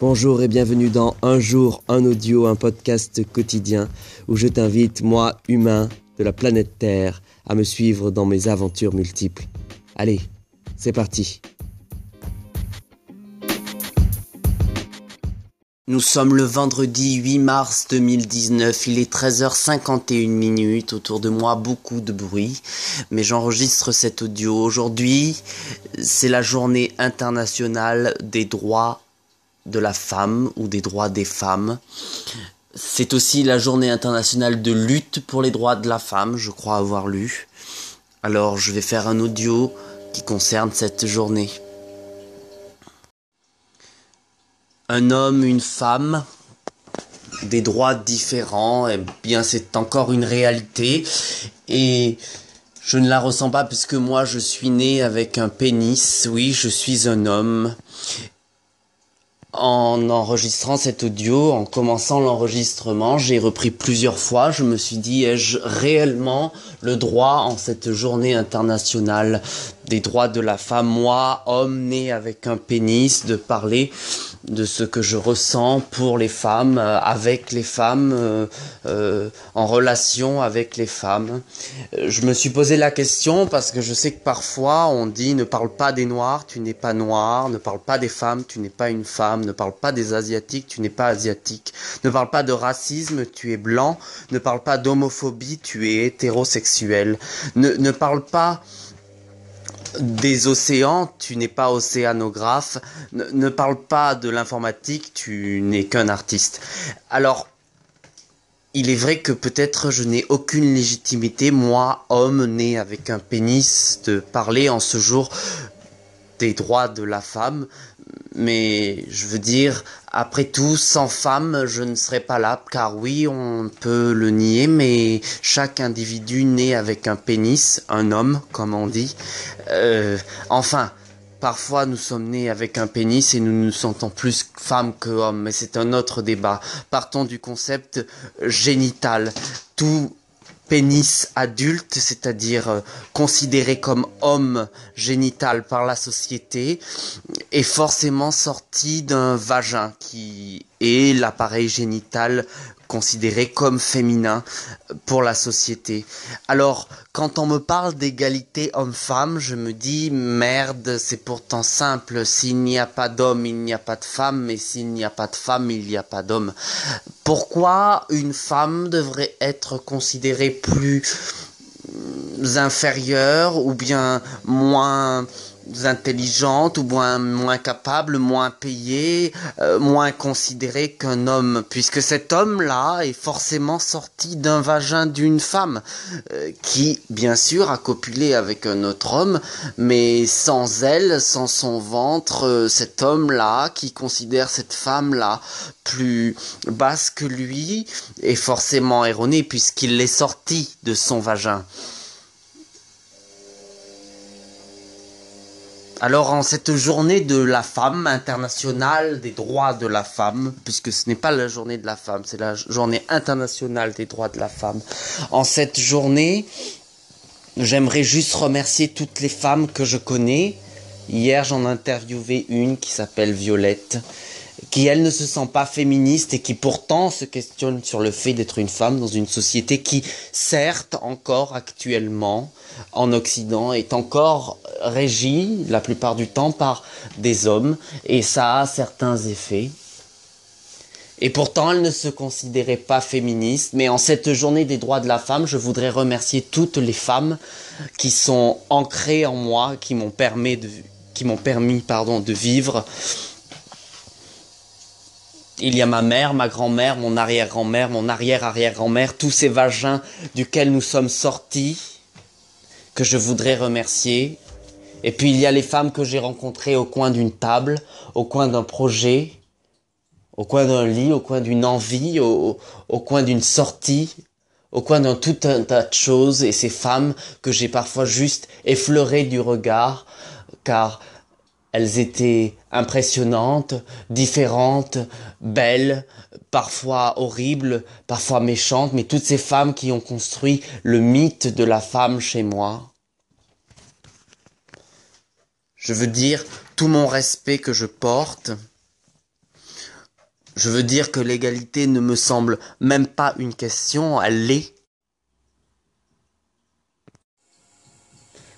Bonjour et bienvenue dans Un jour, un audio, un podcast quotidien où je t'invite, moi, humain de la planète Terre, à me suivre dans mes aventures multiples. Allez, c'est parti. Nous sommes le vendredi 8 mars 2019, il est 13h51 minutes, autour de moi beaucoup de bruit, mais j'enregistre cet audio. Aujourd'hui, c'est la journée internationale des droits de la femme ou des droits des femmes. C'est aussi la journée internationale de lutte pour les droits de la femme, je crois avoir lu. Alors je vais faire un audio qui concerne cette journée. Un homme, une femme, des droits différents, eh bien c'est encore une réalité et je ne la ressens pas puisque moi je suis né avec un pénis, oui je suis un homme en enregistrant cet audio, en commençant l'enregistrement, j'ai repris plusieurs fois. Je me suis dit, ai-je réellement le droit en cette journée internationale des droits de la femme, moi, homme né avec un pénis, de parler de ce que je ressens pour les femmes, euh, avec les femmes, euh, euh, en relation avec les femmes. Je me suis posé la question parce que je sais que parfois on dit ne parle pas des noirs, tu n'es pas noir, ne parle pas des femmes, tu n'es pas une femme, ne parle pas des asiatiques, tu n'es pas asiatique, ne parle pas de racisme, tu es blanc, ne parle pas d'homophobie, tu es hétérosexuel, ne, ne parle pas des océans, tu n'es pas océanographe, ne, parle pas de l'informatique, tu n'es qu'un artiste. Alors, il est vrai que peut-être je n'ai aucune légitimité, moi, homme né avec un pénis, de parler en ce jour des droits de la femme, mais je veux dire, après tout, sans femme, je ne serais pas là, car oui, on peut le nier, mais chaque individu né avec un pénis, un homme, comme on dit, euh, enfin, Parfois, nous sommes nés avec un pénis et nous nous sentons plus femmes que hommes, mais c'est un autre débat. Partons du concept génital. Tout pénis adulte, c'est-à-dire euh, considéré comme homme génital par la société, est forcément sorti d'un vagin qui est l'appareil génital considéré comme féminin pour la société. Alors, quand on me parle d'égalité homme-femme, je me dis merde, c'est pourtant simple. S'il n'y a pas d'homme, il n'y a pas de femme, mais s'il n'y a pas de femme, il n'y a pas d'homme. Pourquoi une femme devrait être considérée plus inférieure ou bien moins intelligente ou moins, moins capable, moins payée, euh, moins considérée qu'un homme, puisque cet homme-là est forcément sorti d'un vagin d'une femme, euh, qui bien sûr a copulé avec un autre homme, mais sans elle, sans son ventre, euh, cet homme-là qui considère cette femme-là plus basse que lui est forcément erroné puisqu'il est sorti de son vagin. Alors en cette journée de la femme internationale des droits de la femme, puisque ce n'est pas la journée de la femme, c'est la journée internationale des droits de la femme. En cette journée, j'aimerais juste remercier toutes les femmes que je connais. Hier, j'en ai interviewé une qui s'appelle Violette, qui elle ne se sent pas féministe et qui pourtant se questionne sur le fait d'être une femme dans une société qui, certes, encore actuellement, en Occident, est encore régie la plupart du temps par des hommes et ça a certains effets. Et pourtant, elle ne se considérait pas féministe. Mais en cette journée des droits de la femme, je voudrais remercier toutes les femmes qui sont ancrées en moi, qui m'ont permis de, vivre il y a ma mère, ma grand-mère, mon arrière-grand-mère, mon arrière-arrière-grand-mère, tous ces vagins duquel nous sommes sortis, que je voudrais remercier. Et puis il y a les femmes que j'ai rencontrées au coin d'une table, au coin d'un projet, au coin d'un lit, au coin d'une envie, au, au coin d'une sortie, au coin d'un tout un tas de choses, et ces femmes que j'ai parfois juste effleurées du regard, car elles étaient impressionnantes, différentes, belles, parfois horribles, parfois méchantes, mais toutes ces femmes qui ont construit le mythe de la femme chez moi. Je veux dire tout mon respect que je porte Je veux dire que l'égalité ne me semble même pas une question, elle l'est.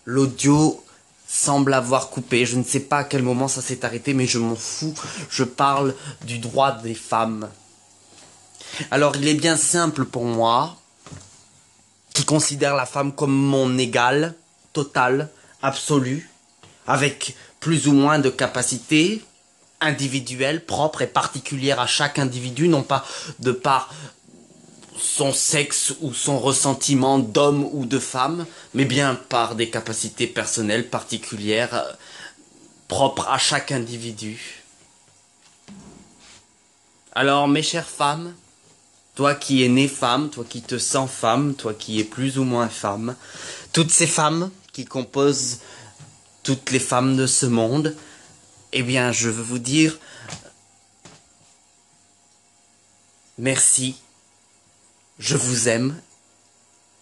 L'audio semble avoir coupé. Je ne sais pas à quel moment ça s'est arrêté, mais je m'en fous. Je parle du droit des femmes. Alors il est bien simple pour moi, qui considère la femme comme mon égale, totale, absolue, avec plus ou moins de capacités individuelles, propres et particulières à chaque individu, non pas de par son sexe ou son ressentiment d'homme ou de femme, mais bien par des capacités personnelles particulières euh, propres à chaque individu. Alors mes chères femmes, toi qui es née femme, toi qui te sens femme, toi qui es plus ou moins femme, toutes ces femmes qui composent toutes les femmes de ce monde, eh bien, je veux vous dire merci, je vous aime.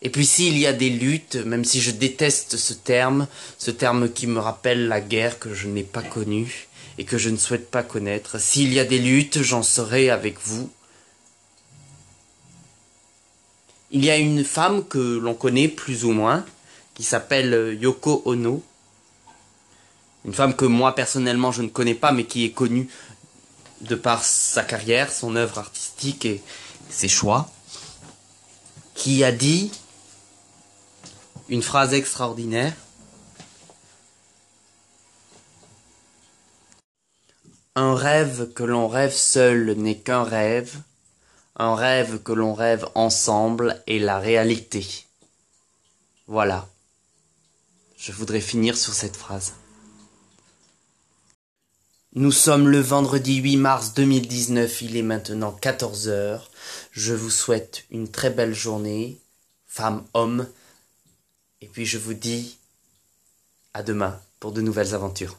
Et puis s'il y a des luttes, même si je déteste ce terme, ce terme qui me rappelle la guerre que je n'ai pas connue et que je ne souhaite pas connaître, s'il y a des luttes, j'en serai avec vous. Il y a une femme que l'on connaît plus ou moins, qui s'appelle Yoko Ono. Une femme que moi personnellement je ne connais pas, mais qui est connue de par sa carrière, son œuvre artistique et ses choix. Qui a dit une phrase extraordinaire. Un rêve que l'on rêve seul n'est qu'un rêve, un rêve que l'on rêve ensemble est la réalité. Voilà. Je voudrais finir sur cette phrase. Nous sommes le vendredi 8 mars 2019, il est maintenant 14 heures. Je vous souhaite une très belle journée, femme, homme, et puis je vous dis à demain pour de nouvelles aventures.